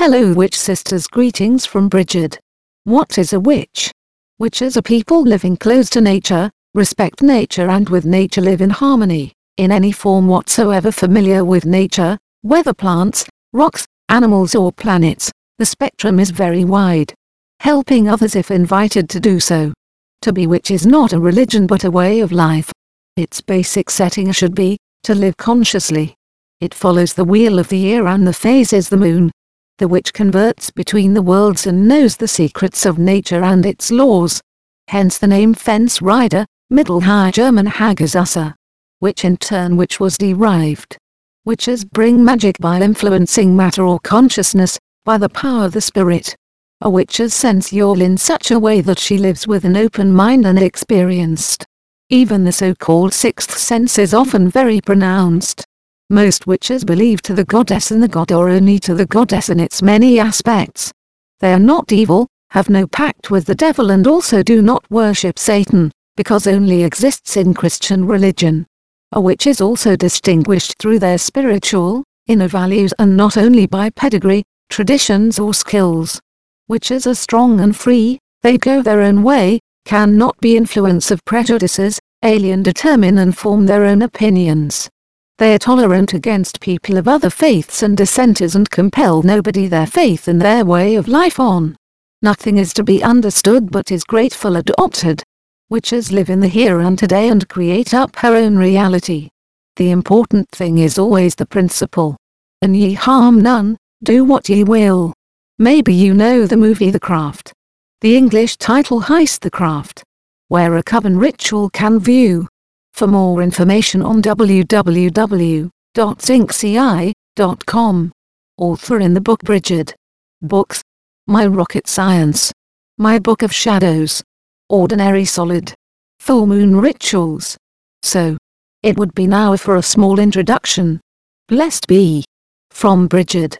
Hello witch sisters greetings from Brigid. What is a witch? Witches are people living close to nature, respect nature and with nature live in harmony, in any form whatsoever familiar with nature, whether plants, rocks, animals or planets, the spectrum is very wide. Helping others if invited to do so. To be witch is not a religion but a way of life. Its basic setting should be, to live consciously. It follows the wheel of the year and the phase is the moon, the witch converts between the worlds and knows the secrets of nature and its laws. Hence the name Fence Rider, Middle High German Hagazusa. Which in turn which was derived. Witches bring magic by influencing matter or consciousness, by the power of the spirit. A witch's sense you'll in such a way that she lives with an open mind and experienced. Even the so-called sixth sense is often very pronounced. Most witches believe to the goddess and the god or only to the goddess in its many aspects. They are not evil, have no pact with the devil and also do not worship Satan, because only exists in Christian religion. A witch is also distinguished through their spiritual, inner values and not only by pedigree, traditions or skills. Witches are strong and free, they go their own way, can not be influence of prejudices, alien determine and form their own opinions. They are tolerant against people of other faiths and dissenters and compel nobody their faith and their way of life on. Nothing is to be understood but is grateful adopted. Witches live in the here and today and create up her own reality. The important thing is always the principle. And ye harm none, do what ye will. Maybe you know the movie The Craft. The English title Heist the Craft. Where a coven ritual can view. For more information on www.xinxii.com. Author in the book Brighid. Books. My Rocket Science. My Book of Shadows. Ordinary Solid. Full Moon Rituals. So. It would be now for a small introduction. Blessed be. From Brighid.